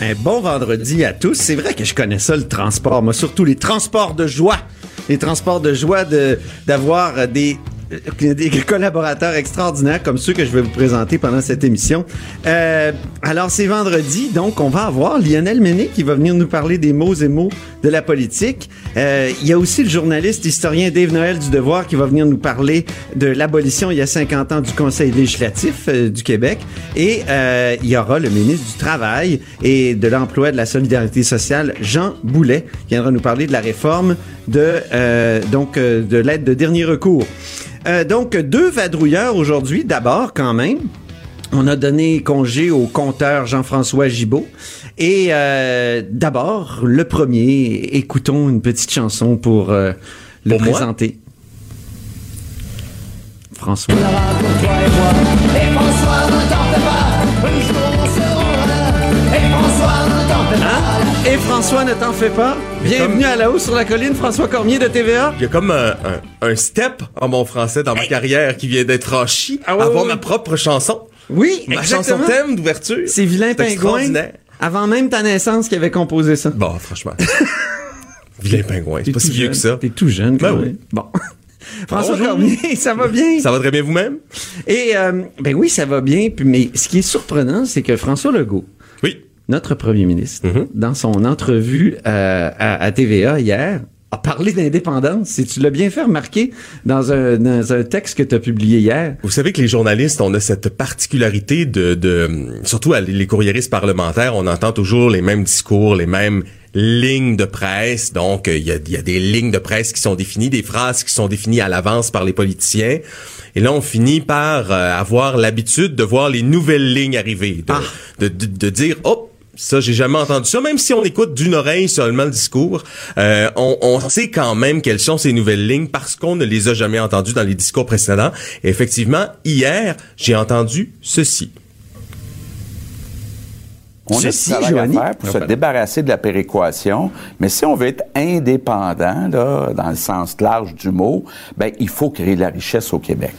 Un bon vendredi à tous. C'est vrai que je connais ça, le transport. Moi, surtout les transports de joie. Les transports de joie de d'avoir des des collaborateurs extraordinaires comme ceux que je vais vous présenter pendant cette émission. Euh, alors, c'est vendredi, donc on va avoir Lionel Méné qui va venir nous parler des mots et mots de la politique. Euh, il y a aussi le journaliste historien Dave Noël du Devoir qui va venir nous parler de l'abolition il y a 50 ans du Conseil législatif euh, du Québec. Et euh, il y aura le ministre du Travail et de l'Emploi et de la Solidarité sociale, Jean Boulet, qui viendra nous parler de la réforme de, euh, donc, de l'aide de dernier recours. Euh, donc, deux vadrouilleurs aujourd'hui, d'abord quand même. On a donné congé au compteur Jean-François Gibault. Et euh, d'abord, le premier, écoutons une petite chanson pour euh, le Pour moi? présenter. François. Et François, ne t'en fais pas. Bienvenue à la haut sur la colline, François Cormier de TVA. Il y a comme un, un- un step en bon français dans ma carrière qui vient d'être franchi. Ah ouais, ma propre chanson. Oui, Ma exactement. chanson thème d'ouverture. C'est Vilain Pingouin. extraordinaire. Avant même ta naissance qui avait composé ça. Bon, franchement. Vilain pingouin. C'est pas si vieux que ça. T'es tout jeune, Ben oui. Bon. François Bonjour. Cormier, ça va bien? Ça va très bien vous-même? Et, euh, ben oui, ça va bien. Mais ce qui est surprenant, c'est que François Legault. Notre premier ministre, Mhm. dans son entrevue euh, à, à TVA hier, a parlé d'indépendance. Et tu l'as bien fait remarquer dans un, dans un texte que tu as publié hier. Vous savez que les journalistes, on a cette particularité de, de surtout à les courriéristes parlementaires, on entend toujours les mêmes discours, les mêmes lignes de presse. Donc, il y, a, il y a des lignes de presse qui sont définies, des phrases qui sont définies à l'avance par les politiciens. Et là, on finit par euh, avoir l'habitude de voir les nouvelles lignes arriver, de, Ah. de, de, de dire, oh, ça, j'ai jamais entendu ça. Même si on écoute d'une oreille seulement le discours, euh, on, on sait quand même quelles sont ces nouvelles lignes parce qu'on ne les a jamais entendues dans les discours précédents. Et effectivement, hier, j'ai entendu ceci. On a du Ceci, travail Joanie? à faire pour se débarrasser de la péréquation, mais si on veut être indépendant, là, dans le sens large du mot, ben, il faut créer de la richesse au Québec.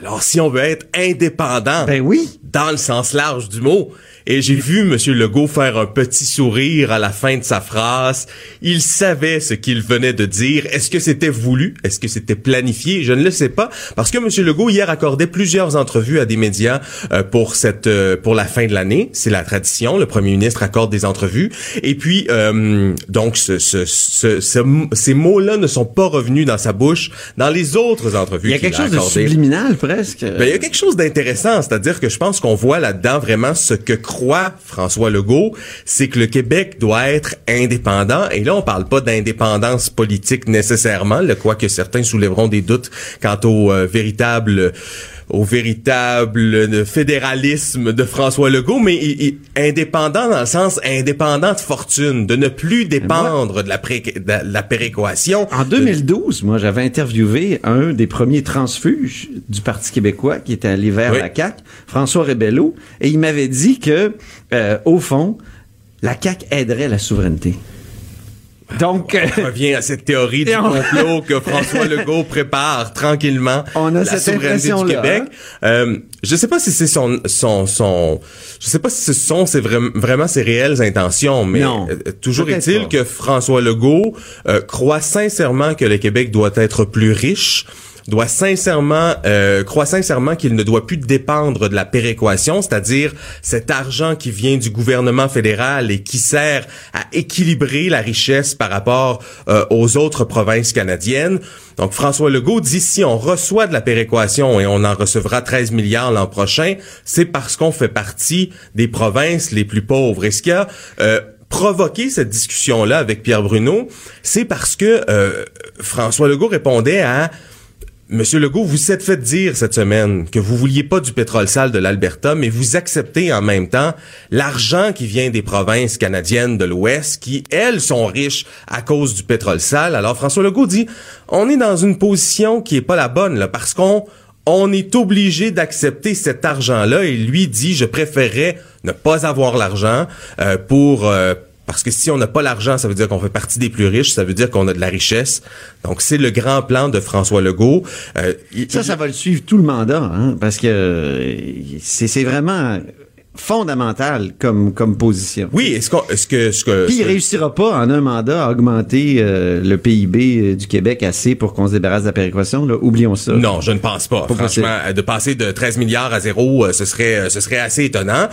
Alors, si on veut être indépendant, Ben oui. dans le sens large du mot, et j'ai vu M. Legault faire un petit sourire à la fin de sa phrase. Il savait ce qu'il venait de dire. Est-ce que c'était voulu? Est-ce que c'était planifié? Je ne le sais pas. Parce que M. Legault, hier, accordait plusieurs entrevues à des médias euh, pour cette euh, pour la fin de l'année. C'est la tradition. Le premier ministre accorde des entrevues. Et puis, euh, donc, ce, ce, ce- ce- ces mots-là ne sont pas revenus dans sa bouche dans les autres entrevues Il y a quelque chose de subliminal presque. Ben, il y a quelque chose d'intéressant, c'est-à-dire que je pense qu'on voit là-dedans vraiment ce que François Legault, c'est que le Québec doit être indépendant. Et là, on parle pas d'indépendance politique nécessairement, le quoi que certains soulèveront des doutes quant au euh, véritable au véritable fédéralisme de François Legault, mais il- il- indépendant dans le sens indépendant de fortune, de ne plus dépendre de la, pré- de la péréquation. En 2012, moi, j'avais interviewé un des premiers transfuges du Parti québécois qui était allé vers Oui. la CAQ, François Rebello, et il m'avait dit que, euh, au fond, la CAQ aiderait la souveraineté. Donc, euh, On revient à cette théorie du on- complot que François Legault prépare tranquillement On a la cette souveraineté du Québec. Euh, je sais pas si c'est son son son je sais pas si ce sont c'est vraiment vraiment ses réelles intentions mais Non, euh, toujours est-il que François Legault euh, croit sincèrement que le Québec doit être plus riche doit sincèrement euh, croit sincèrement qu'il ne doit plus dépendre de la péréquation, c'est-à-dire cet argent qui vient du gouvernement fédéral et qui sert à équilibrer la richesse par rapport euh, aux autres provinces canadiennes. Donc François Legault dit si on reçoit de la péréquation et on en recevra 13 milliards l'an prochain, c'est parce qu'on fait partie des provinces les plus pauvres. Et ce qu'il y a euh, provoqué cette discussion-là avec Pierre Bruno, c'est parce que euh, François Legault répondait à Monsieur Legault, vous s'êtes fait dire cette semaine que vous vouliez pas du pétrole sale de l'Alberta, mais vous acceptez en même temps l'argent qui vient des provinces canadiennes de l'Ouest, qui, elles, sont riches à cause du pétrole sale. Alors, François Legault dit, on est dans une position qui est pas la bonne, là, parce qu'on on est obligé d'accepter cet argent-là et lui dit, je préférerais ne pas avoir l'argent euh, pour... Euh, parce que si on n'a pas l'argent, ça veut dire qu'on fait partie des plus riches, ça veut dire qu'on a de la richesse. Donc c'est le grand plan de François Legault. Euh, ça, ça va le suivre tout le mandat, hein, parce que c'est vraiment fondamental comme comme position. Oui, est-ce que est-ce que ce que Puis il réussira pas en un mandat à augmenter euh, le PIB euh, du Québec assez pour qu'on se débarrasse de la péréquation là, oublions ça. Non, je ne pense pas. Franchement, de passer de 13 milliards à zéro, euh, ce serait ce serait assez étonnant.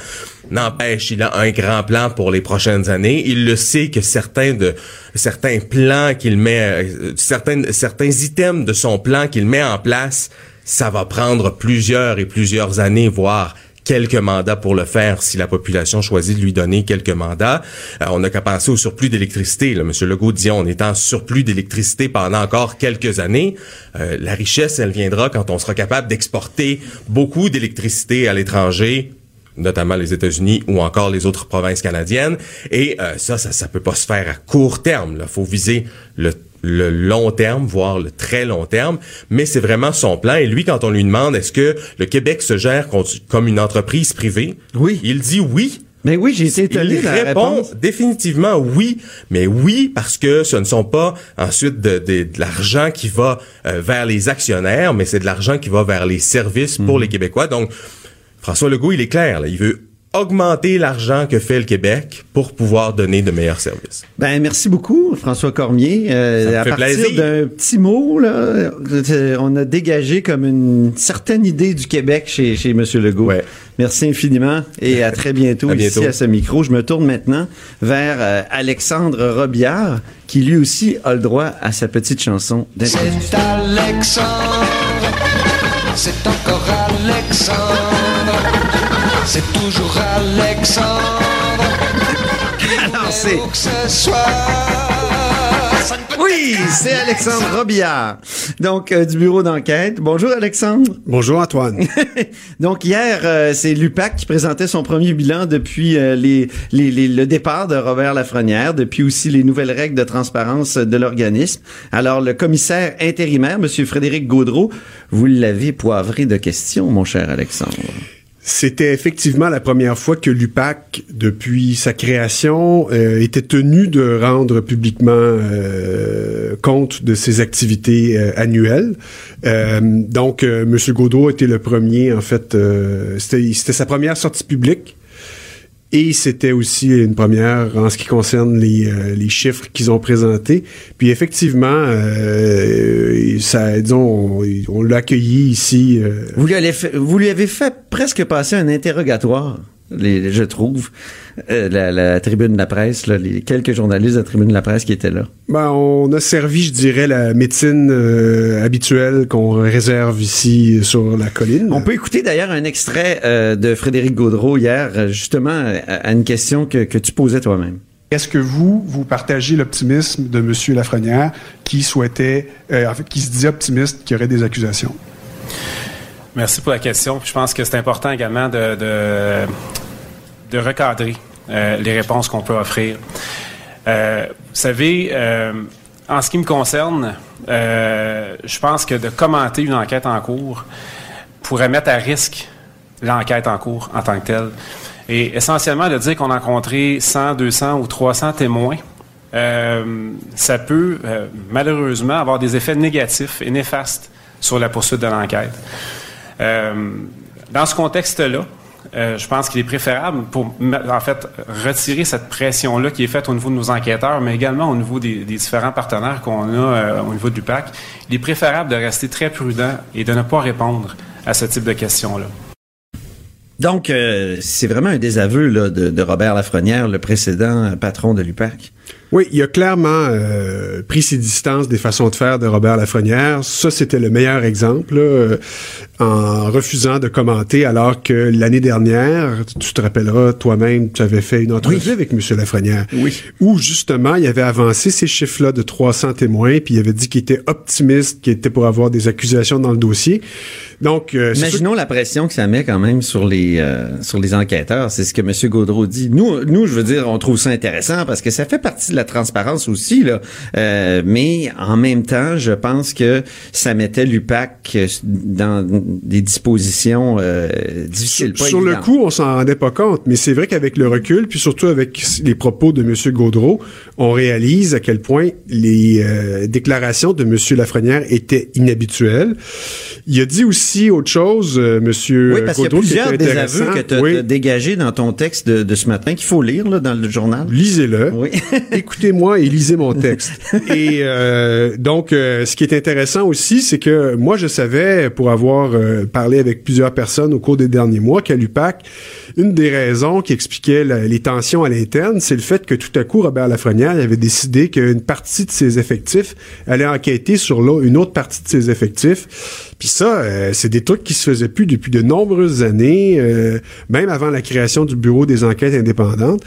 N'empêche, il a un grand plan pour les prochaines années. Il le sait que certains de certains plans qu'il met certains certains items de son plan qu'il met en place, ça va prendre plusieurs et plusieurs années voire quelques mandats pour le faire si la population choisit de lui donner quelques mandats. Euh, on n'a qu'à penser au surplus d'électricité. Monsieur Legault dit on est en surplus d'électricité pendant encore quelques années. Euh, la richesse, elle viendra quand on sera capable d'exporter beaucoup d'électricité à l'étranger notamment les États-Unis ou encore les autres provinces canadiennes. Et euh, ça, ça, ça peut pas se faire à court terme. Il faut viser le le long terme, voire le très long terme, mais c'est vraiment son plan. Et lui, quand on lui demande est-ce que le Québec se gère comme une entreprise privée, oui. il dit oui. Mais oui, j'ai été étonné Il répond définitivement oui, mais oui parce que ce ne sont pas ensuite de, de, l'argent qui va euh, vers les actionnaires, mais c'est de l'argent qui va vers les services pour mhm. les Québécois. Donc, François Legault, il est clair, là, il veut augmenter l'argent que fait le Québec pour pouvoir donner de meilleurs services. Ben merci beaucoup François Cormier. Euh, à partir d'un petit mot là, on a dégagé comme une certaine idée du Québec chez chez Monsieur Legault. Ouais. Merci infiniment et à très bientôt, à ici à ce micro. Je me tourne maintenant vers euh, Alexandre Robillard qui lui aussi a le droit à sa petite chanson. C'est Alexandre, c'est encore Alexandre. C'est toujours Alexandre. Alors c'est. Oui, c'est Alexandre Robillard, donc euh, du bureau d'enquête. Bonjour Alexandre. Bonjour Antoine. donc hier, euh, c'est l'UPAC qui présentait son premier bilan depuis euh, les, les, le départ de Robert Lafrenière, depuis aussi les nouvelles règles de transparence de l'organisme. Alors le commissaire intérimaire, Monsieur Frédéric Gaudreau, vous l'avez poivré de questions, mon cher Alexandre. C'était effectivement la première fois que l'UPAC, depuis sa création, euh, était tenu de rendre publiquement euh, compte de ses activités euh, annuelles. donc, M. Godot était le premier, en fait, c'était sa première sortie publique. Et c'était aussi une première en ce qui concerne les, euh, les chiffres qu'ils ont présentés. Puis effectivement, euh, ça, disons, on, l'a accueilli ici. Euh. Vous, lui avez fait, vous lui avez fait presque passer un interrogatoire les, je trouve, euh, la, la, tribune de la presse, là, les quelques journalistes de la tribune de la presse qui étaient là. Ben, on a servi, je dirais, la médecine euh, habituelle qu'on réserve ici sur la colline. On peut écouter d'ailleurs un extrait euh, de Frédéric Gaudreau hier, justement, à, une question que, que tu posais toi-même. Est-ce que vous, vous partagez l'optimisme de M. Lafrenière qui souhaitait, en fait, qui se dit optimiste qu'il y aurait des accusations? Merci pour la question. Je pense que c'est important également de, de, recadrer euh, les réponses qu'on peut offrir. Euh, vous savez, euh, en ce qui me concerne, je pense que de commenter une enquête en cours pourrait mettre à risque l'enquête en cours en tant que telle. Et essentiellement, de dire qu'on a rencontré 100, 200 ou 300 témoins, ça peut malheureusement avoir des effets négatifs et néfastes sur la poursuite de l'enquête. Dans ce contexte-là, euh, je pense qu'il est préférable pour, en fait, retirer cette pression-là qui est faite au niveau de nos enquêteurs, mais également au niveau des, différents partenaires qu'on a euh, au niveau du PAC. Il est préférable de rester très prudent et de ne pas répondre à ce type de questions-là. Donc, c'est vraiment un désaveu de, Robert Lafrenière, le précédent patron de l'UPAC. Oui, il a clairement euh, pris ses distances des façons de faire de Robert Lafrenière. Ça, c'était le meilleur exemple, là, euh, en refusant de commenter, alors que l'année dernière, tu te rappelleras toi-même, tu avais fait une entrevue avec M. Lafrenière, Oui. où justement, il avait avancé ces chiffres-là de 300 témoins, puis il avait dit qu'il était optimiste, qu'il était pour avoir des accusations dans le dossier. Donc, euh, Imaginons la pression que ça met quand même sur les euh, sur les enquêteurs. C'est ce que M. Gaudreau dit. Nous, nous, je veux dire, on trouve ça intéressant parce que ça fait partie de la transparence aussi, là. Euh, mais en même temps, je pense que ça mettait l'UPAC dans des dispositions euh, difficiles. Sur, pas sur le coup, on s'en rendait pas compte, mais c'est vrai qu'avec le recul, puis surtout avec les propos de M. Gaudreau, on réalise à quel point les euh, déclarations de M. Lafrenière étaient inhabituelles. Il a dit aussi autre chose, euh, M. Oui, parce qu'il y a plusieurs désaveux intéressant. que tu as Oui. dégagés dans ton texte de, de ce matin qu'il faut lire là, dans le journal. Lisez-le. Oui. Écoutez-moi et lisez mon texte. et euh, donc, euh, ce qui est intéressant aussi, c'est que moi, je savais, pour avoir euh, parlé avec plusieurs personnes au cours des derniers mois, qu'à l'UPAC, une des raisons qui expliquait la- les tensions à l'interne, c'est le fait que tout à coup, Robert Lafrenière avait décidé qu'une partie de ses effectifs allait enquêter sur une autre partie de ses effectifs. Puis ça, euh, c'est des trucs qui se faisaient plus depuis de nombreuses années, euh, même avant la création du Bureau des enquêtes indépendantes.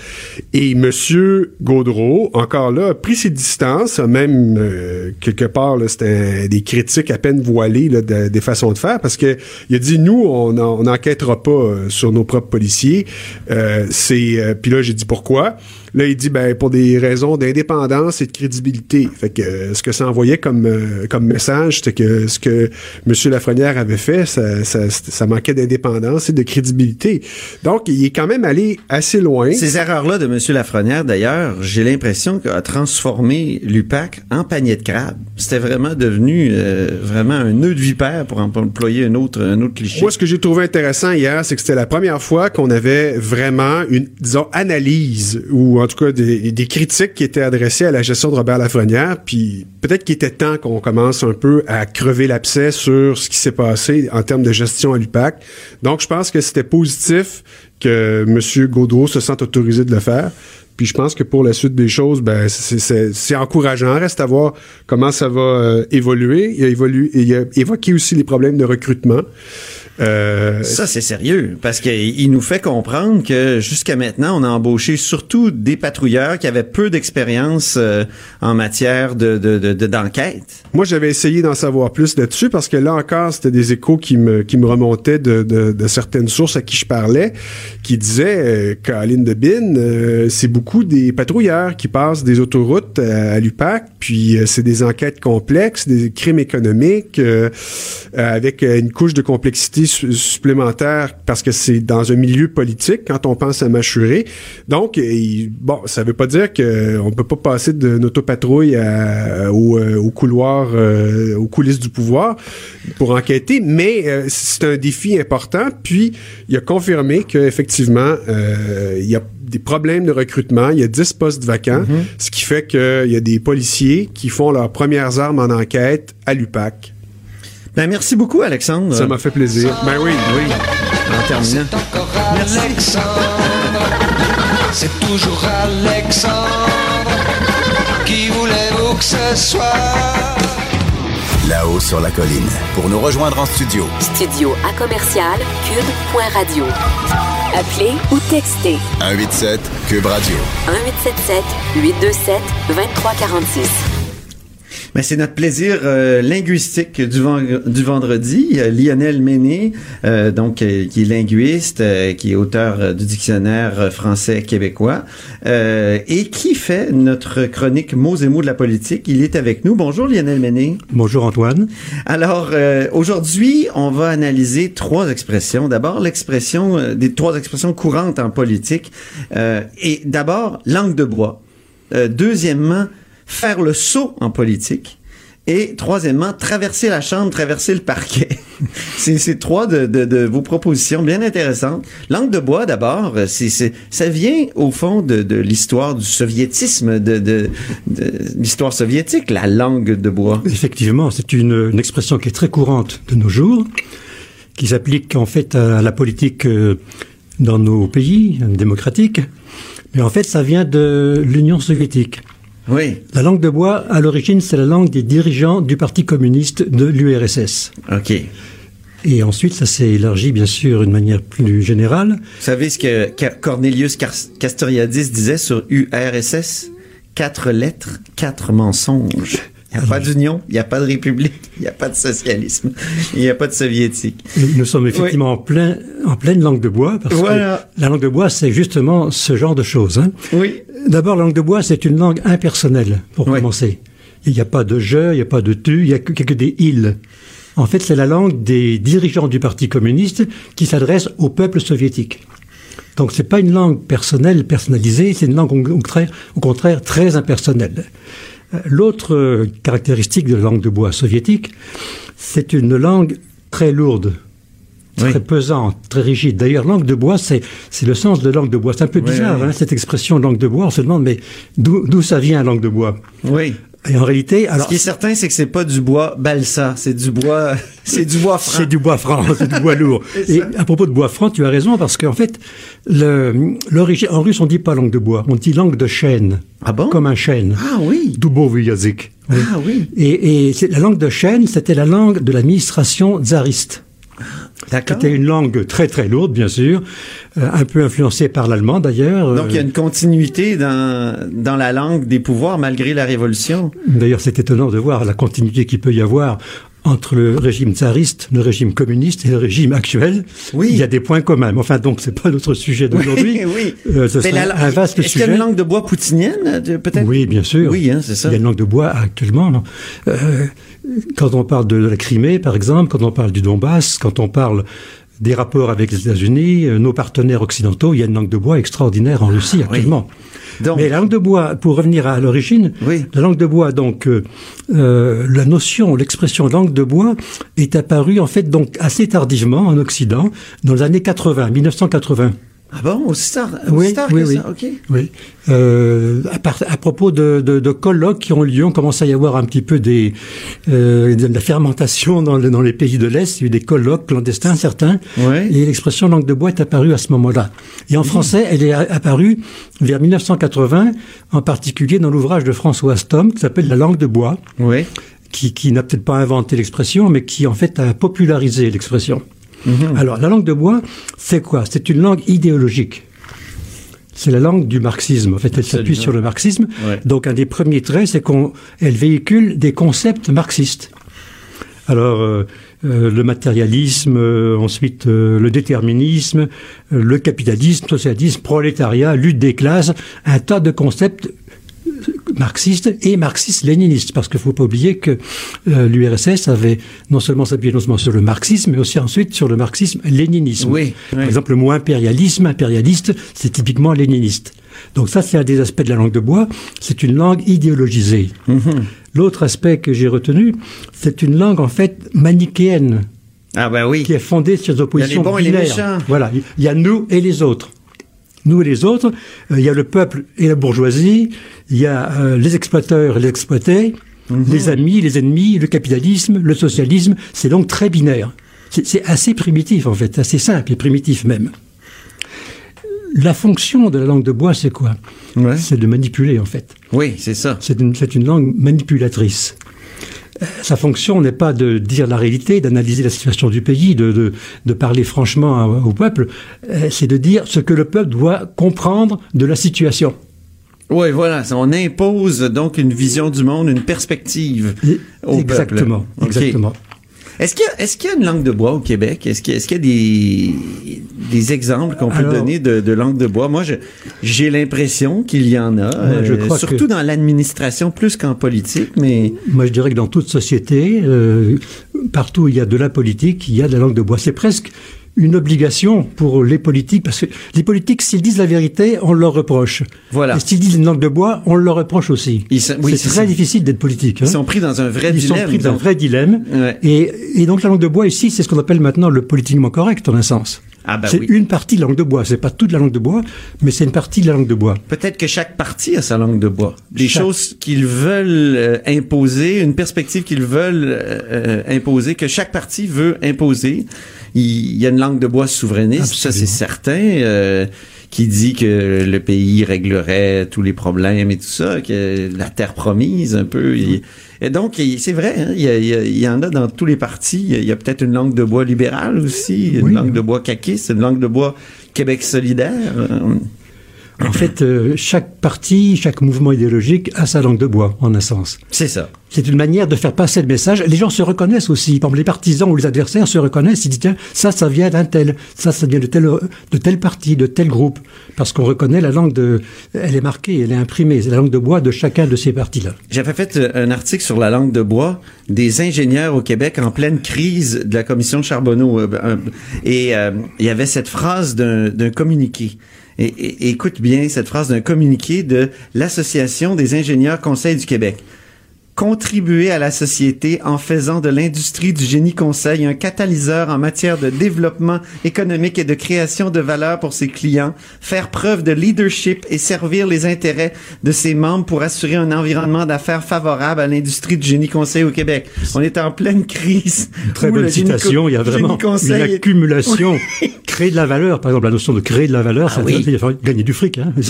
Et Monsieur Gaudreau, encore là, a pris ses distances, même euh, quelque part, c'était des critiques à peine voilées là, de- des façons de faire, parce que il a dit nous, on n'enquêtera pas euh, sur nos propres policiers. Euh, c'est euh, puis là j'ai dit pourquoi? Là, il dit ben pour des raisons d'indépendance et de crédibilité. Fait que euh, ce que ça envoyait comme euh, comme message, c'était que ce que M. Lafrenière avait fait, ça, ça, ça manquait d'indépendance et de crédibilité. Donc, il est quand même allé assez loin. Ces erreurs-là de M. Lafrenière, d'ailleurs, j'ai l'impression qu'a transformé l'UPAC en panier de crabe. C'était vraiment devenu euh, vraiment un nœud de vipère pour employer un autre, un autre cliché. Moi, ce que j'ai trouvé intéressant hier, c'est que c'était la première fois qu'on avait vraiment une, disons, analyse ou en tout cas des, critiques qui étaient adressées à la gestion de Robert Lafrenière. Puis peut-être qu'il était temps qu'on commence un peu à crever l'abcès sur ce qui s'est passé en termes de gestion à l'UPAC. Donc, je pense que c'était positif que M. Gaudreau se sente autorisé de le faire. Puis je pense que pour la suite des choses, ben c'est encourageant. Reste à voir comment ça va euh, évoluer. Il a évolué, il a évoqué aussi les problèmes de recrutement. Euh, Ça, c'est sérieux, parce qu'il nous fait comprendre que jusqu'à maintenant, on a embauché surtout des patrouilleurs qui avaient peu d'expérience euh, en matière de de- de- de- d'enquête. Moi, j'avais essayé d'en savoir plus là-dessus parce que là encore, c'était des échos qui me, qui me remontaient de, de, de certaines sources à qui je parlais, qui disaient, euh, Caroline de Bin, euh, c'est beaucoup des patrouilleurs qui passent des autoroutes à, à l'UPAC, puis euh, c'est des enquêtes complexes, des crimes économiques, euh, euh, avec euh, une couche de complexité su- supplémentaire parce que c'est dans un milieu politique quand on pense à Machuré. Donc, il- bon, ça veut pas dire qu'on peut pas passer d'une autopatrouille à- au, euh, au couloir, euh, aux coulisses du pouvoir pour enquêter, mais euh, c'est un défi important. Puis, il a confirmé qu'effectivement, euh, il y a des problèmes de recrutement. Il y a 10 postes vacants, ce qui fait qu'il y a des policiers qui font leurs premières armes en enquête à l'UPAC. Ben, merci beaucoup, Alexandre. Ça m'a fait plaisir. Ben oui, Oui, en terminant. C'est encore Alexandre. C'est toujours Alexandre. Qui voulez-vous que ce soit? Là-haut sur la colline. Pour nous rejoindre en studio, Studio à commercial cube.radio. Appelez ou textez 187 Cube Radio. 1877 827 2346. Ben, c'est notre plaisir euh, linguistique du, ven- du vendredi. Lionel Méné, euh, donc euh, qui est linguiste, euh, qui est auteur du dictionnaire français québécois euh, et qui fait notre chronique mots et mots de la politique. Il est avec nous. Bonjour Lionel Méné. Bonjour Antoine. Alors euh, aujourd'hui, on va analyser trois expressions. D'abord l'expression euh, des trois expressions courantes en politique. Euh, et d'abord langue de bois. Euh, deuxièmement, faire le saut en politique. Et troisièmement, traverser la chambre, traverser le parquet. c'est trois de, vos propositions bien intéressantes. Langue de bois, d'abord, euh, ça vient au fond de, l'histoire du soviétisme, de, l'histoire soviétique, la langue de bois. Effectivement, c'est une, une expression qui est très courante de nos jours, qui s'applique en fait à la politique euh, dans nos pays démocratiques, Mais en fait, ça vient de l'Union soviétique. Oui. La langue de bois, à l'origine, c'est la langue des dirigeants du Parti communiste de l'URSS. OK. Et ensuite, ça s'est élargi, bien sûr, d'une manière plus générale. Vous savez ce que Cornelius Castoriadis disait sur URSS? Quatre lettres, quatre mensonges. Il n'y a pas d'union, il n'y a pas de république, il n'y a pas de socialisme, il n'y a pas de soviétique. Nous sommes effectivement en, plein, en pleine langue de bois, parce Voilà. que la langue de bois, c'est justement ce genre de choses. hein. Oui. D'abord, la langue de bois, c'est une langue impersonnelle, pour Oui. commencer. Il n'y a pas de je, il n'y a pas de tu, il n'y a que, que des ils. En fait, c'est la langue des dirigeants du Parti communiste qui s'adresse au peuple soviétique. Donc, c'est pas une langue personnelle, personnalisée, c'est une langue au contraire, au contraire très impersonnelle. L'autre caractéristique de la langue de bois soviétique, c'est une langue très lourde, Oui. très pesante, très rigide. D'ailleurs, langue de bois, c'est c'est le sens de langue de bois. C'est un peu Oui, bizarre, oui. hein, cette expression langue de bois. On se demande, mais d'où d'où ça vient, langue de bois? Oui. Et en réalité, alors Ce qui est certain, c'est que c'est pas du bois balsa, c'est du bois, c'est du bois franc. c'est du bois franc, c'est du bois lourd. Et à propos de bois franc, tu as raison parce qu'en fait, le- l'origine en russe, on dit pas langue de bois, on dit langue de chêne. Ah bon? Comme un chêne. Ah oui. Oui. Ah oui. Et, et la langue de chêne, c'était la langue de l'administration tsariste. C'était une langue très très lourde, bien sûr, euh, un peu influencée par l'allemand d'ailleurs. Donc il y a Euh, une continuité dans, dans la langue des pouvoirs malgré la révolution. D'ailleurs, c'est étonnant de voir la continuité qu'il peut y avoir entre le régime tsariste, le régime communiste et le régime actuel. Oui. Il y a des points communs. Mais Enfin, donc, c'est pas notre sujet d'aujourd'hui. Oui, oui. Euh, ce Mais serait la- un vaste Est-ce qu'il y a sujet. une langue de bois poutinienne, euh, peut-être? Oui, bien sûr. Oui, hein, c'est ça. Il y a une langue de bois actuellement. non? Euh, quand on parle de la Crimée, par exemple, quand on parle du Donbass, quand on parle des rapports avec les États-Unis, euh, nos partenaires occidentaux, il y a une langue de bois extraordinaire en Russie actuellement. Donc, Mais la langue de bois, pour revenir à l'origine, Oui. la langue de bois, donc euh, euh, la notion, l'expression langue de bois est apparue en fait donc assez tardivement en Occident, dans les années 80, 1980. Ah bon, aussi tard, Oui, tard oui, que oui. ça, ok. Oui. Euh, à, part- à propos de, de, de colloques qui ont eu lieu, on commence à y avoir un petit peu des, euh, de la fermentation dans, le- dans les pays de l'Est. Il y a eu des colloques clandestins, certains. Ouais. Et l'expression langue de bois est apparue à ce moment-là. Et en français, elle est apparue vers 1980, en particulier dans l'ouvrage de François Stom qui s'appelle La langue de bois, qui n'a peut-être pas inventé l'expression, mais qui en fait a popularisé l'expression. Mhm. Alors, la langue de bois, c'est quoi? C'est une langue idéologique. C'est la langue du marxisme. En fait, elle s'appuie sur le marxisme. Ouais. Donc, un des premiers traits, c'est qu'elle véhicule des concepts marxistes. Alors, euh, euh, le matérialisme, euh, ensuite le déterminisme, le capitalisme, socialisme, prolétariat, lutte des classes, un tas de concepts marxistes et marxistes-léninistes, parce qu'il ne faut pas oublier que euh, l'URSS avait non seulement s'appuyé non seulement sur le marxisme, mais aussi ensuite sur le marxisme-léninisme. Oui, Par exemple, le mot impérialisme, impérialiste, c'est typiquement léniniste. Donc ça, c'est un des aspects de la langue de bois. C'est une langue idéologisée. L'autre aspect que j'ai retenu, c'est une langue en fait manichéenne, Ah ben oui. qui est fondée sur des oppositions bons et les binaires. méchants. Voilà, il y a nous et les autres. Nous et les autres, euh, il y a le peuple et la bourgeoisie, il y a euh, les exploiteurs et les exploités, Mhm. les amis, les ennemis, le capitalisme, le socialisme. C'est donc très binaire. C'est assez primitif en fait, assez simple et primitif même. La fonction de la langue de bois, c'est quoi? Ouais. C'est de manipuler en fait. Oui, c'est ça. C'est une, c'est une langue manipulatrice. Sa fonction n'est pas de dire la réalité, d'analyser la situation du pays, de, de, de parler franchement au peuple, euh, c'est de dire ce que le peuple doit comprendre de la situation. Oui, voilà. On impose donc une vision du monde, une perspective au exactement, peuple. Exactement. Est-ce qu'il y, qu'il y a une langue de bois au Québec? Est-ce qu'il y a, y des, des exemples qu'on peut Alors- donner de, de langue de bois? Moi, j'ai l'impression qu'il y en a, je euh, surtout que- dans l'administration plus qu'en politique, mais Moi, je dirais que dans toute société, euh, partout où il y a de la politique, il y a de la langue de bois. C'est presque une obligation pour les politiques, parce que les politiques, s'ils disent la vérité, on leur reproche. Voilà. Et s'ils disent une langue de bois, on leur reproche aussi. Ils oui, c'est très difficile d'être politique. ils hein. sont pris dans un vrai Ils sont dilemme. pris dans un vrai dilemme. Ouais. Et, et donc la langue de bois ici, c'est ce qu'on appelle maintenant le politiquement correct, en un sens. Ah ben c'est oui. une partie de la langue de bois. C'est pas toute la langue de bois, mais c'est une partie de la langue de bois. Peut-être que chaque parti a sa langue de bois. Des Chaque- choses qu'ils veulent euh, imposer, une perspective qu'ils veulent euh, euh, imposer, que chaque parti veut imposer. Il, y a une langue de bois souverainiste, ça c'est certain. Euh, qui dit que le pays réglerait tous les problèmes et tout ça, que la terre promise un peu. Il- et donc, c'est vrai, hein, il, y a- il y a- il y en a dans tous les partis. Il y a peut-être une langue de bois libérale aussi, une Oui. langue de bois caquiste, une langue de bois Québec solidaire. En fait, euh, chaque parti, chaque mouvement idéologique a sa langue de bois, en un sens. C'est ça. C'est une manière de faire passer le message. Les gens se reconnaissent aussi. Par exemple, les partisans ou les adversaires se reconnaissent. Ils disent, tiens, ça, ça vient d'un tel. Ça, ça vient de tel, de tel parti, de tel groupe. Parce qu'on reconnaît la langue de, elle est marquée, elle est imprimée. C'est la langue de bois de chacun de ces partis-là. J'avais fait euh, un article sur la langue de bois des ingénieurs au Québec en pleine crise de la commission Charbonneau. euh, Et euh, il y avait cette phrase d'un communiqué. Écoute bien cette phrase d'un communiqué de l'Association des ingénieurs conseils du Québec. Contribuer à la société en faisant de l'industrie du génie conseil un catalyseur en matière de développement économique et de création de valeur pour ses clients, faire preuve de leadership et servir les intérêts de ses membres pour assurer un environnement d'affaires favorable à l'industrie du génie conseil au Québec. On est en pleine crise. Très bonne citation. Il y a vraiment une conseil est- accumulation. Créer de la valeur. Par exemple, la notion de créer de la valeur, Ah ça oui. veut dire gagner du fric. Hein.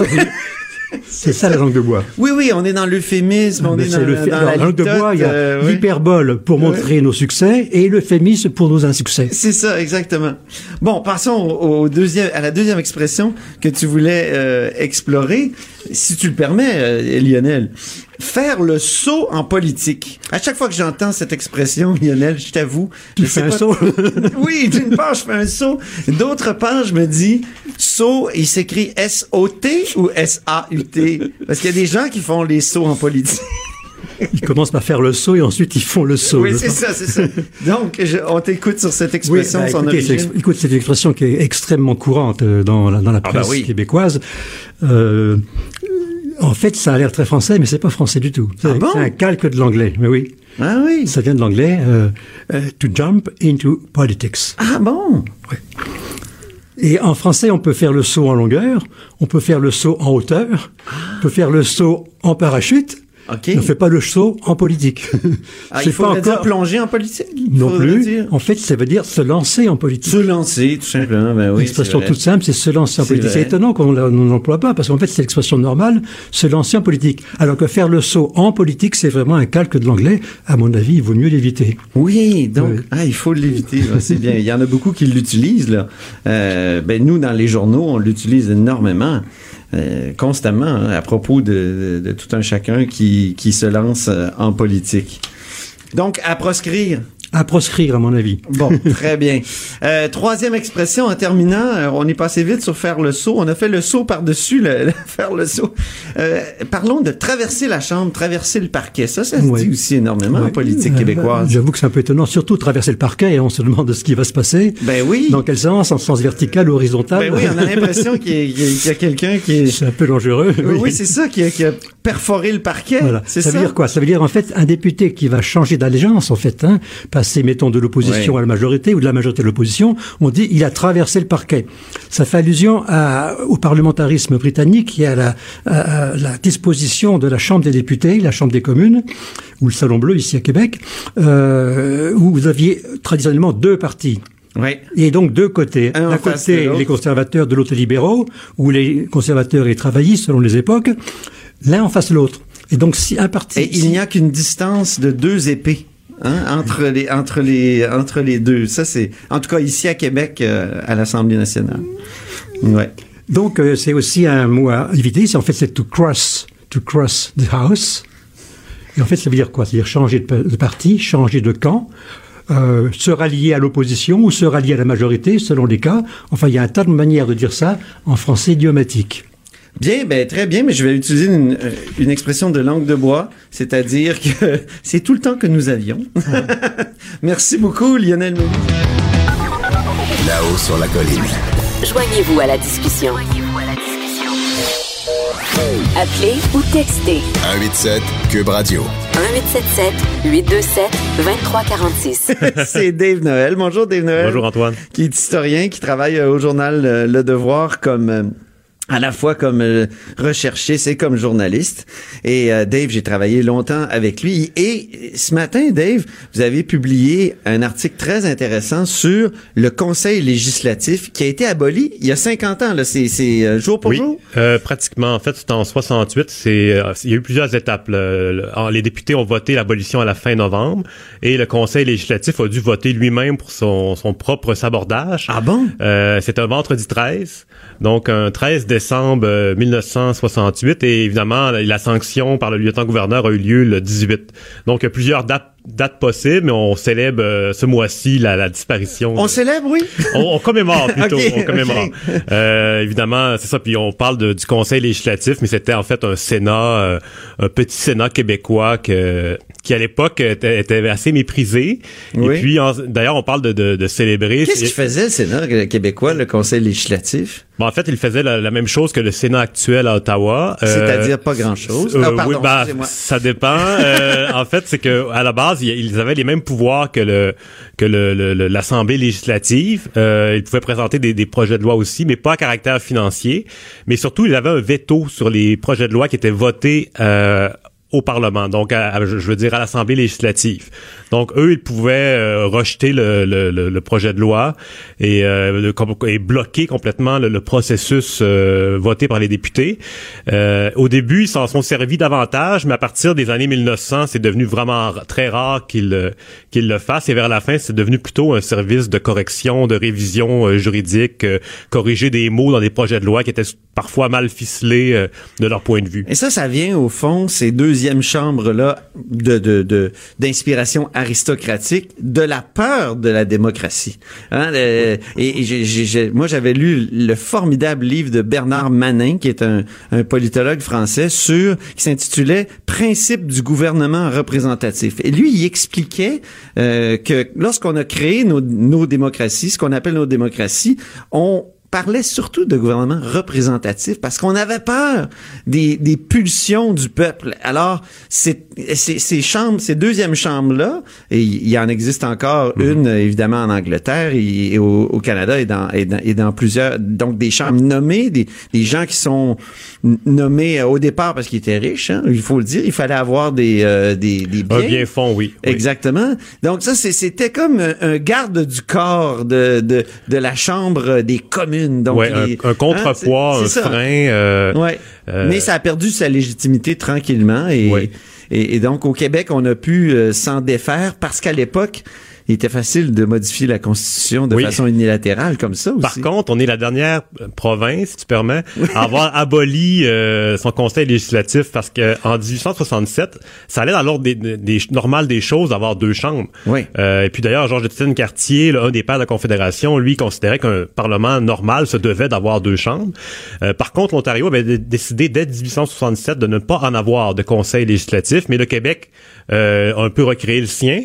C'est ça la langue de bois. Oui, oui, on est dans l'euphémisme, on Mais est dans, le fait- dans alors, la la langue de bois, il y a euh, l'hyperbole pour montrer nos succès et l'euphémisme pour nos insuccès. C'est ça, exactement. Bon, passons au, au deuxième, à la deuxième expression que tu voulais euh, explorer, si tu le permets, euh, Lionel. Faire le saut en politique. À chaque fois que j'entends cette expression, Lionel, je t'avoue, je fais un pas- saut? oui, d'une part, je fais un saut. D'autre part, je me dis, saut, il s'écrit S-O-T ou S-A-U-T? Parce qu'il y a des gens qui font les sauts en politique. Ils commencent par faire le saut et ensuite ils font le saut. oui, c'est ça, c'est ça. Donc, je- on t'écoute sur cette Oui, expression, bah, son écoutez, origine. écoute, c'est une expression qui est extrêmement courante euh, dans la, dans la bah presse oui. québécoise. Euh, en fait, ça a l'air très français, mais c'est pas français du tout. C'est, Ah bon c'est un calque de l'anglais. Mais oui, Ah oui. ça vient de l'anglais. euh, euh, to jump into politics. Ah bon? Et en français, on peut faire le saut en longueur, on peut faire le saut en hauteur, on peut faire le saut en parachute. OK. On ne fait pas le saut en politique. Ah, il faudrait pas encore- plonger en politique? non plus. dire- En fait, ça veut dire se lancer en politique. Se lancer, tout simplement. Ben oui, L'expression toute simple, c'est se lancer en politique. C'est étonnant qu'on on n'emploie pas, parce qu'en fait, c'est l'expression normale, se lancer en politique. Alors que faire le saut en politique, c'est vraiment un calque de l'anglais. À mon avis, il vaut mieux l'éviter. Oui, donc, Oui. ah, il faut l'éviter. c'est bien. Il y en a beaucoup qui l'utilisent. Là. Euh, ben, nous, dans les journaux, on l'utilise énormément, euh, constamment, hein, à propos de, tout un chacun qui, qui se lance euh, en politique. Donc, à proscrire. À proscrire, à mon avis. Bon, très bien. Euh, troisième expression en terminant, euh, on est passé vite sur faire le saut. On a fait le saut par-dessus le, le- faire le saut. Euh, parlons de traverser la chambre, traverser le parquet. Ça, ça se Ouais. dit aussi énormément en Ouais. politique québécoise. J'avoue que c'est un peu étonnant, surtout traverser le parquet et on se demande ce qui va se passer. Ben oui. Dans quel sens? En sens vertical ou horizontal? Ben oui, on a l'impression qu'il y a, y quelqu'un qui est... C'est un peu dangereux. Oui, c'est ça, qui a, qui a perforé le parquet. Voilà. Ça ça. veut dire quoi? Ça veut dire en fait un député qui va changer d'allégeance en fait, hein, passer mettons de l'opposition Ouais. à la majorité ou de la majorité à l'opposition. On dit il a traversé le parquet. Ça fait allusion à, au parlementarisme britannique est à la, à- à la disposition de la Chambre des députés, la Chambre des communes ou le Salon bleu ici à Québec, euh, où vous aviez traditionnellement deux partis. Et donc deux côtés. D'un côté, les conservateurs, de l'autre les libéraux, ou les conservateurs et travaillistes selon les époques, l'un en face de l'autre. Et donc si un parti... Et il n'y a qu'une distance de deux épées. Hein, entre les entre les entre les deux ça c'est en tout cas ici à Québec euh, à l'Assemblée nationale ouais Donc euh, c'est aussi un mot à éviter. En fait c'est to cross, to cross the house. Et en fait ça veut dire quoi? C'est-à-dire changer de parti, changer de camp, euh, se rallier à l'opposition ou se rallier à la majorité selon les cas. Enfin il y a un tas de manières de dire ça en français idiomatique. Bien ben très bien mais je vais utiliser une, euh, une expression de langue de bois c'est-à-dire que c'est tout le temps que nous avions merci beaucoup Lionel. Là-haut sur la colline. Joignez-vous à la discussion. Appelez ou textez 187 Cube Radio. 1877 827 2346. c'est Dave Noël bonjour Dave Noël Bonjour Antoine. qui est historien, qui travaille euh, au journal euh, Le Devoir comme euh, à la fois comme euh, recherchiste et comme journaliste. Et euh, Dave, j'ai travaillé longtemps avec lui. Et ce matin, Dave, vous avez publié un article très intéressant sur le Conseil législatif qui a été aboli il y a 50 ans. Là, c'est, c'est euh, jour pour oui, jour? Euh, pratiquement. En fait, c'était en 68. C'est, euh, il y a eu plusieurs étapes. Le- le- les députés ont voté l'abolition à la fin novembre et le Conseil législatif a dû voter lui-même pour son, son propre sabordage. Ah bon? Euh, c'est un vendredi 13, donc un 13 décembre euh, 1968 et évidemment la, sanction par le lieutenant-gouverneur a eu lieu le 18. Donc il y a plusieurs dates dates possibles, mais on célèbre euh, ce mois-ci la, la disparition. On célèbre, oui? on, on commémore plutôt, on commémore. Euh, évidemment, c'est ça. Puis on parle de- du Conseil législatif, mais c'était en fait un Sénat, euh, un petit Sénat québécois que, qui à l'époque était, était assez méprisé. Oui. Et puis, d'ailleurs, on parle de, de, de célébrer. Qu'est-ce qu'il faisait, le Sénat québécois, le Conseil législatif? Bon, en fait, il faisait la, la même chose que le Sénat actuel à Ottawa. Euh, C'est-à-dire pas grand-chose. euh, Ah, oui, bah, ça dépend. Euh, en fait, c'est que à la base, il- ils avaient les mêmes pouvoirs que le que le, le- le- l'Assemblée législative. Euh, ils pouvaient présenter des, des projets de loi aussi, mais pas à caractère financier. Mais surtout, ils avaient un veto sur les projets de loi qui étaient votés. Au Parlement, donc je veux dire à l'Assemblée législative. Donc eux, ils pouvaient euh, rejeter le, le- le- projet de loi et, euh, bloquer complètement le, processus euh, voté par les députés. Euh, au début, ils s'en sont servis davantage, mais à partir des années 1900, c'est devenu vraiment très rare qu'ils euh, qu'ils le fassent. Et vers la fin, c'est devenu plutôt un service de correction, de révision euh, juridique, corriger des mots dans des projets de loi qui étaient parfois mal ficelés de leur point de vue. Et ça, ça vient au fond, ces deuxièmes chambres-là de, d'inspiration aristocratique, de la peur de la démocratie. Hein, et et moi, j'avais lu le formidable livre de Bernard Manin, qui est un, un politologue français, sur qui s'intitulait Principe du gouvernement représentatif. Et lui, il expliquait euh, que lorsqu'on a créé nos, nos démocraties, ce qu'on appelle nos démocraties, on parlait surtout de gouvernement représentatif parce qu'on avait peur des, des pulsions du peuple. Alors, c'est- c'est- ces chambres, ces deuxièmes chambres-là, et il y en existe encore une, évidemment, en Angleterre et, et au, au Canada et dans, et, dans, et dans plusieurs, donc des chambres nommées, des, des gens qui sont nommés au départ parce qu'ils étaient riches, hein, il faut le dire, il fallait avoir des, euh, des, des biens. Un bien fond, oui. oui. Exactement. Donc ça, c'est- c'était comme un, un garde du corps de, de, de la Chambre des communes. Donc Ouais, les- un, un contrepoids, hein, un ça. frein. euh, Ouais. euh, Mais ça a perdu sa légitimité tranquillement et, Ouais. et, et donc au Québec, on a pu euh, s'en défaire parce qu'à l'époque, il était facile de modifier la Constitution de Oui. façon unilatérale comme ça aussi. Par contre, on est la dernière euh, province, si tu permets, à avoir aboli euh, son conseil législatif parce que en 1867, ça allait dans l'ordre des, des, des- normal des choses d'avoir deux chambres. Oui. Euh, et puis d'ailleurs, Georges Étienne Cartier, là, un des pères de la Confédération, lui considérait qu'un parlement normal se devait d'avoir deux chambres. Euh, par contre, l'Ontario avait dé- décidé dès 1867 de ne pas en avoir de conseil législatif, mais le Québec euh, a un peu recréé le sien.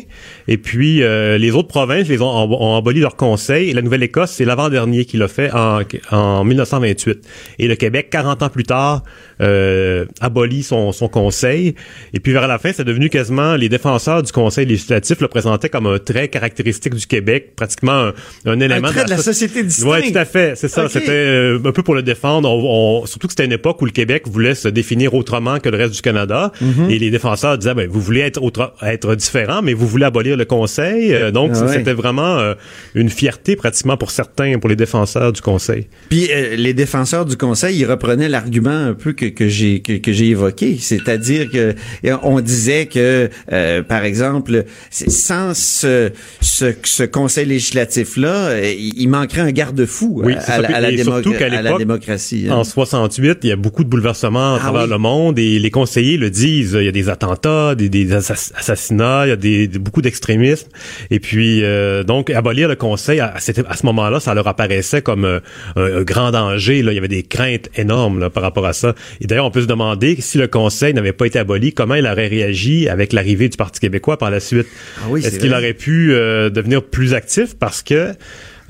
Et puis euh, les autres provinces les ont, ont aboli leur conseil. Et la Nouvelle-Écosse, c'est l'avant-dernier qui l'a fait en, en 1928. Et le Québec, 40 ans plus tard, euh, abolit son, son conseil. Et puis vers la fin, c'est devenu quasiment les défenseurs du conseil législatif le présentaient comme un trait caractéristique du Québec, pratiquement un, un élément trait de la société distincte. Tout à fait, c'est ça. C'était euh, un peu pour le défendre. On- on- surtout que c'était une époque où le Québec voulait se définir autrement que le reste du Canada. Mhm. Et les défenseurs disaient, ben, vous voulez être, autre, être différent, mais vous voulez abolir le Conseil. Euh, donc, ouais. c'était vraiment euh, une fierté pratiquement pour certains, pour les défenseurs du Conseil. Puis euh, les défenseurs du Conseil, ils reprenaient l'argument un peu que, que j'ai que, que j'ai évoqué, c'est-à-dire que on disait que, euh, par exemple, sans ce, ce, ce Conseil législatif-là, euh, il manquerait un garde-fou Oui, à, à à la démo- à la démocratie. hein. En 68, il y a beaucoup de bouleversements à Ah travers oui. le monde et les conseillers le disent. Il y a des attentats, des, des assassinats, il y a des, des- beaucoup d'extrémisme. Et puis, euh, donc, abolir le conseil, à, ce moment-là, ça leur apparaissait comme euh, un, un grand danger. Là. Il y avait des craintes énormes là, par rapport à ça. Et d'ailleurs, on peut se demander si le conseil n'avait pas été aboli, comment il aurait réagi avec l'arrivée du Parti québécois par la suite? Ah oui, c'est Est-ce qu'il aurait pu euh, devenir plus actif? Parce que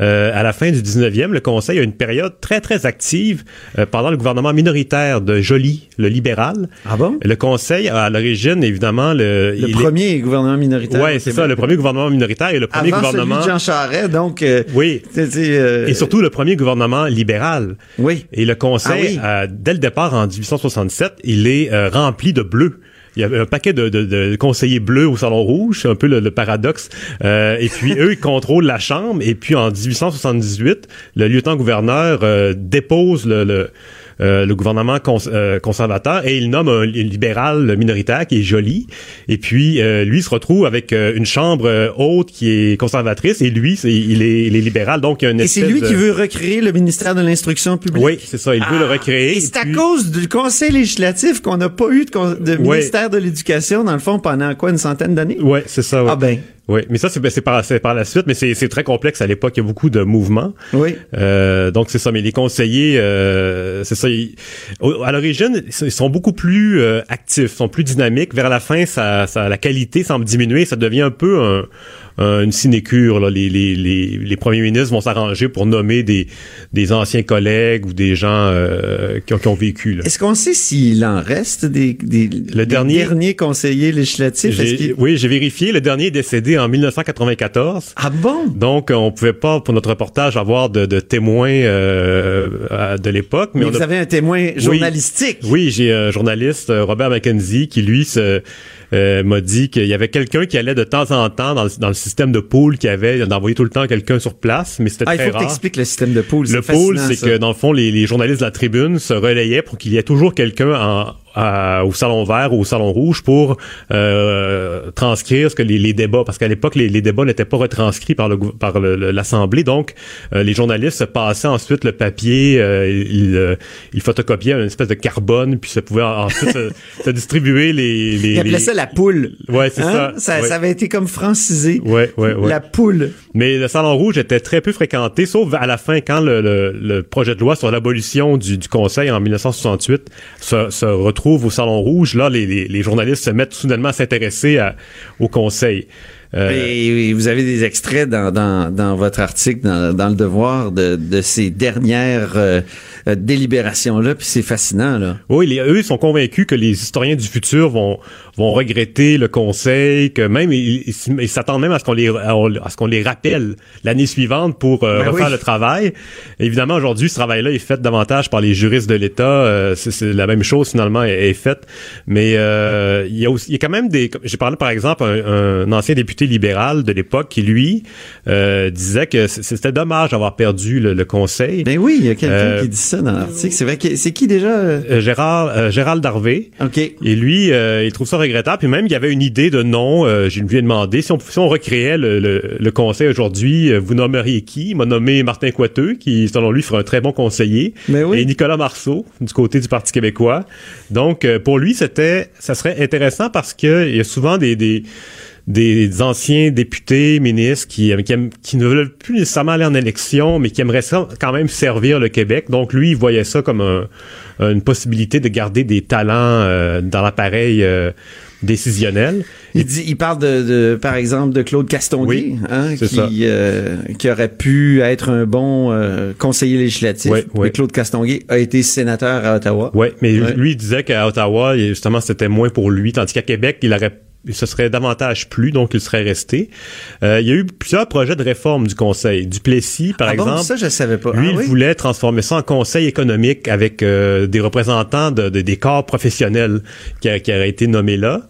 euh, à la fin du 19e, le Conseil a une période très, très active euh, pendant le gouvernement minoritaire de Joly, le libéral. Ah bon? Le Conseil, à l'origine, évidemment, le... Le est- premier gouvernement minoritaire. Ouais, au c'est ça, le premier gouvernement minoritaire et le premier Avant gouvernement... celui de Jean Charest, donc... euh, Oui. euh, Et surtout le premier gouvernement libéral. Oui. Et le Conseil, Ah dès le départ en 1867, il est euh, rempli de bleu. Il y avait un paquet de, conseillers bleus au Salon Rouge, c'est un peu le, paradoxe. Euh, et puis eux, ils contrôlent la Chambre. Et puis en 1878, le lieutenant-gouverneur euh, dépose le, euh, le gouvernement cons- euh, conservateur et il nomme un li- libéral minoritaire qui est joli. Et puis euh, lui se retrouve avec euh, une chambre haute qui est conservatrice et lui, c'est- il est, il est libéral. Donc il y a une Et c'est lui de- qui veut recréer le ministère de l'Instruction publique. Oui, c'est ça. Il veut le recréer. Et c'est à puis- cause du conseil législatif qu'on n'a pas eu de, Ouais. ministère de l'Éducation, dans le fond, pendant quoi, une centaine d'années? Ouais, c'est ça. ouais. Ah ben. Oui, mais ça, c'est ben, c'est par, par la suite, mais c'est c'est très complexe à l'époque. Il y a beaucoup de mouvements. Oui. Euh, donc, c'est ça. Mais les conseillers, euh, c'est ça. ils- à l'origine, ils sont beaucoup plus euh, actifs, sont plus dynamiques. Vers la fin, ça, ça, la qualité semble diminuer. Ça devient un peu un, un- une sinécure. Là. Les, les, les, les premiers ministres vont s'arranger pour nommer des, des anciens collègues ou des gens euh, qui, ont, qui ont vécu. Est-ce qu'on sait s'il en reste des, des, des dernier- derniers conseillers législatifs? Oui, j'ai vérifié. Le dernier est décédé en 1994. Ah bon? Donc, on pouvait pas, pour notre reportage, avoir de, de témoins euh, de l'époque. Mais on vous a- avez un témoin Oui. journalistique. Oui, j'ai un journaliste, euh, Robert McKenzie, qui lui se, euh, m'a dit qu'il y avait quelqu'un qui allait de temps en temps dans le, dans le système de pool qu'il y avait, d'envoyer tout le temps quelqu'un sur place, mais c'était Ah, il faut que rare. t'expliques le système de pool. Le pool, c'est que dans le fond, les, les journalistes de la tribune se relayaient pour qu'il y ait toujours quelqu'un en- à- au salon vert ou au salon rouge pour euh, transcrire ce que les, les débats, parce qu'à l'époque les, les débats n'étaient pas retranscrits par le par le- l'assemblée, donc euh, les journalistes se passaient ensuite le papier, euh, ils, euh, ils photocopiaient une espèce de carbone, puis ça pouvait ensuite se, se distribuer les, les Il appelait les- ça la poule. Ouais, c'est Hein? ça. Ça, Ouais. ça avait été comme francisé. Ouais, ouais, ouais. La poule. Mais le Salon Rouge était très peu fréquenté, sauf à la fin, quand le, le- le projet de loi sur l'abolition du, du Conseil en 1968 se, se retrouve au Salon Rouge. Là, les, les- les journalistes se mettent soudainement à s'intéresser au Conseil. Euh, Et vous avez des extraits dans, dans, dans votre article, dans, dans le devoir, de, de ces dernières euh, délibérations-là, puis c'est fascinant, là. Oui, les- eux ils sont convaincus que les historiens du futur vont vont regretter le conseil, que même ils s'attendent même à ce qu'on les à, ce qu'on les rappelle l'année suivante pour euh, Ben refaire oui. le travail. Évidemment, aujourd'hui, ce travail-là est fait davantage par les juristes de l'État. euh, c'est la même chose finalement est, est faite, mais euh, il y a aussi il y a quand même des. J'ai parlé par exemple un, un ancien député libéral de l'époque qui lui euh, disait que c'était dommage d'avoir perdu le, le conseil. Ben oui, il y a quelqu'un Euh, qui dit ça dans l'article. C'est vrai que c'est qui déjà? euh? Gérard Gérald Darvé. OK. Et lui, il trouve ça regrettable. Puis même, il y avait une idée de nom. Je lui ai demandé si on, si on recréait le, le- le conseil aujourd'hui, vous nommeriez qui? Il m'a nommé Martin Coiteux, qui selon lui ferait un très bon conseiller. Mais oui. Et Nicolas Marceau du côté du Parti québécois. Donc, pour lui, c'était, ça serait intéressant parce que il y a souvent des, des des anciens députés, ministres qui, qui, aiment- qui ne veulent plus nécessairement aller en élection, mais qui aimeraient quand même servir le Québec. Donc lui, il voyait ça comme un- une possibilité de garder des talents euh, dans l'appareil euh, décisionnel. Il dit, il parle de, de, par exemple, de Claude Castonguay, Oui, hein, qui, euh, qui aurait pu être un bon euh, conseiller législatif. Ouais, ouais. Mais Claude Castonguay a été sénateur à Ottawa. Ouais, mais lui il disait qu'à Ottawa, justement, c'était moins pour lui, tandis qu'à Québec, il aurait il se serait davantage plu, donc il serait resté. Euh, il y a eu plusieurs projets de réforme du Conseil. Duplessis, par ah bon, exemple. ça, je savais pas. Lui, Ah il oui? voulait transformer ça en conseil économique avec euh, des représentants de, de- des corps professionnels qui, a- qui auraient été nommés là.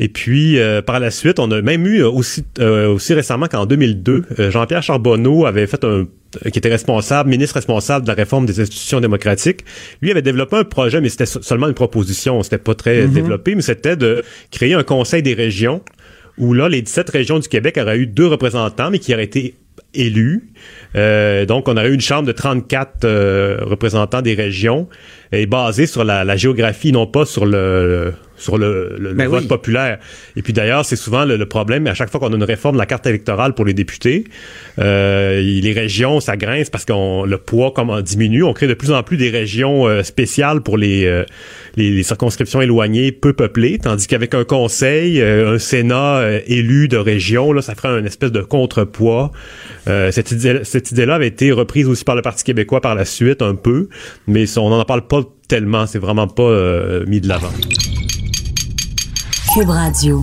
Et puis, euh, par la suite, on a même eu euh, aussi, euh, aussi récemment qu'en 2002, euh, Jean-Pierre Charbonneau avait fait un qui était responsable, ministre responsable de la réforme des institutions démocratiques. Lui avait développé un projet, mais c'était se- seulement une proposition, c'était pas très Mhm. développé, mais c'était de créer un conseil des régions où là, les 17 régions du Québec auraient eu deux représentants, mais qui auraient été élus. Euh, donc, on aurait eu une chambre de 34 euh, représentants des régions, est basée sur la, la géographie, non pas sur le, sur le, le, ben vote populaire. Et puis d'ailleurs, c'est souvent le, le, problème. À chaque fois qu'on a une réforme de la carte électorale pour les députés, euh, les régions, ça grince parce que le poids comme, diminue. On crée de plus en plus des régions euh, spéciales pour les, euh, les, circonscriptions éloignées, peu peuplées, tandis qu'avec un conseil, euh, un Sénat euh, élu de région, là, ça ferait une espèce de contrepoids. cette idée-là cette idée avait été reprise aussi par le Parti québécois par la suite un peu, mais on n'en parle pas tellement, c'est vraiment pas euh, mis de l'avant. Radio.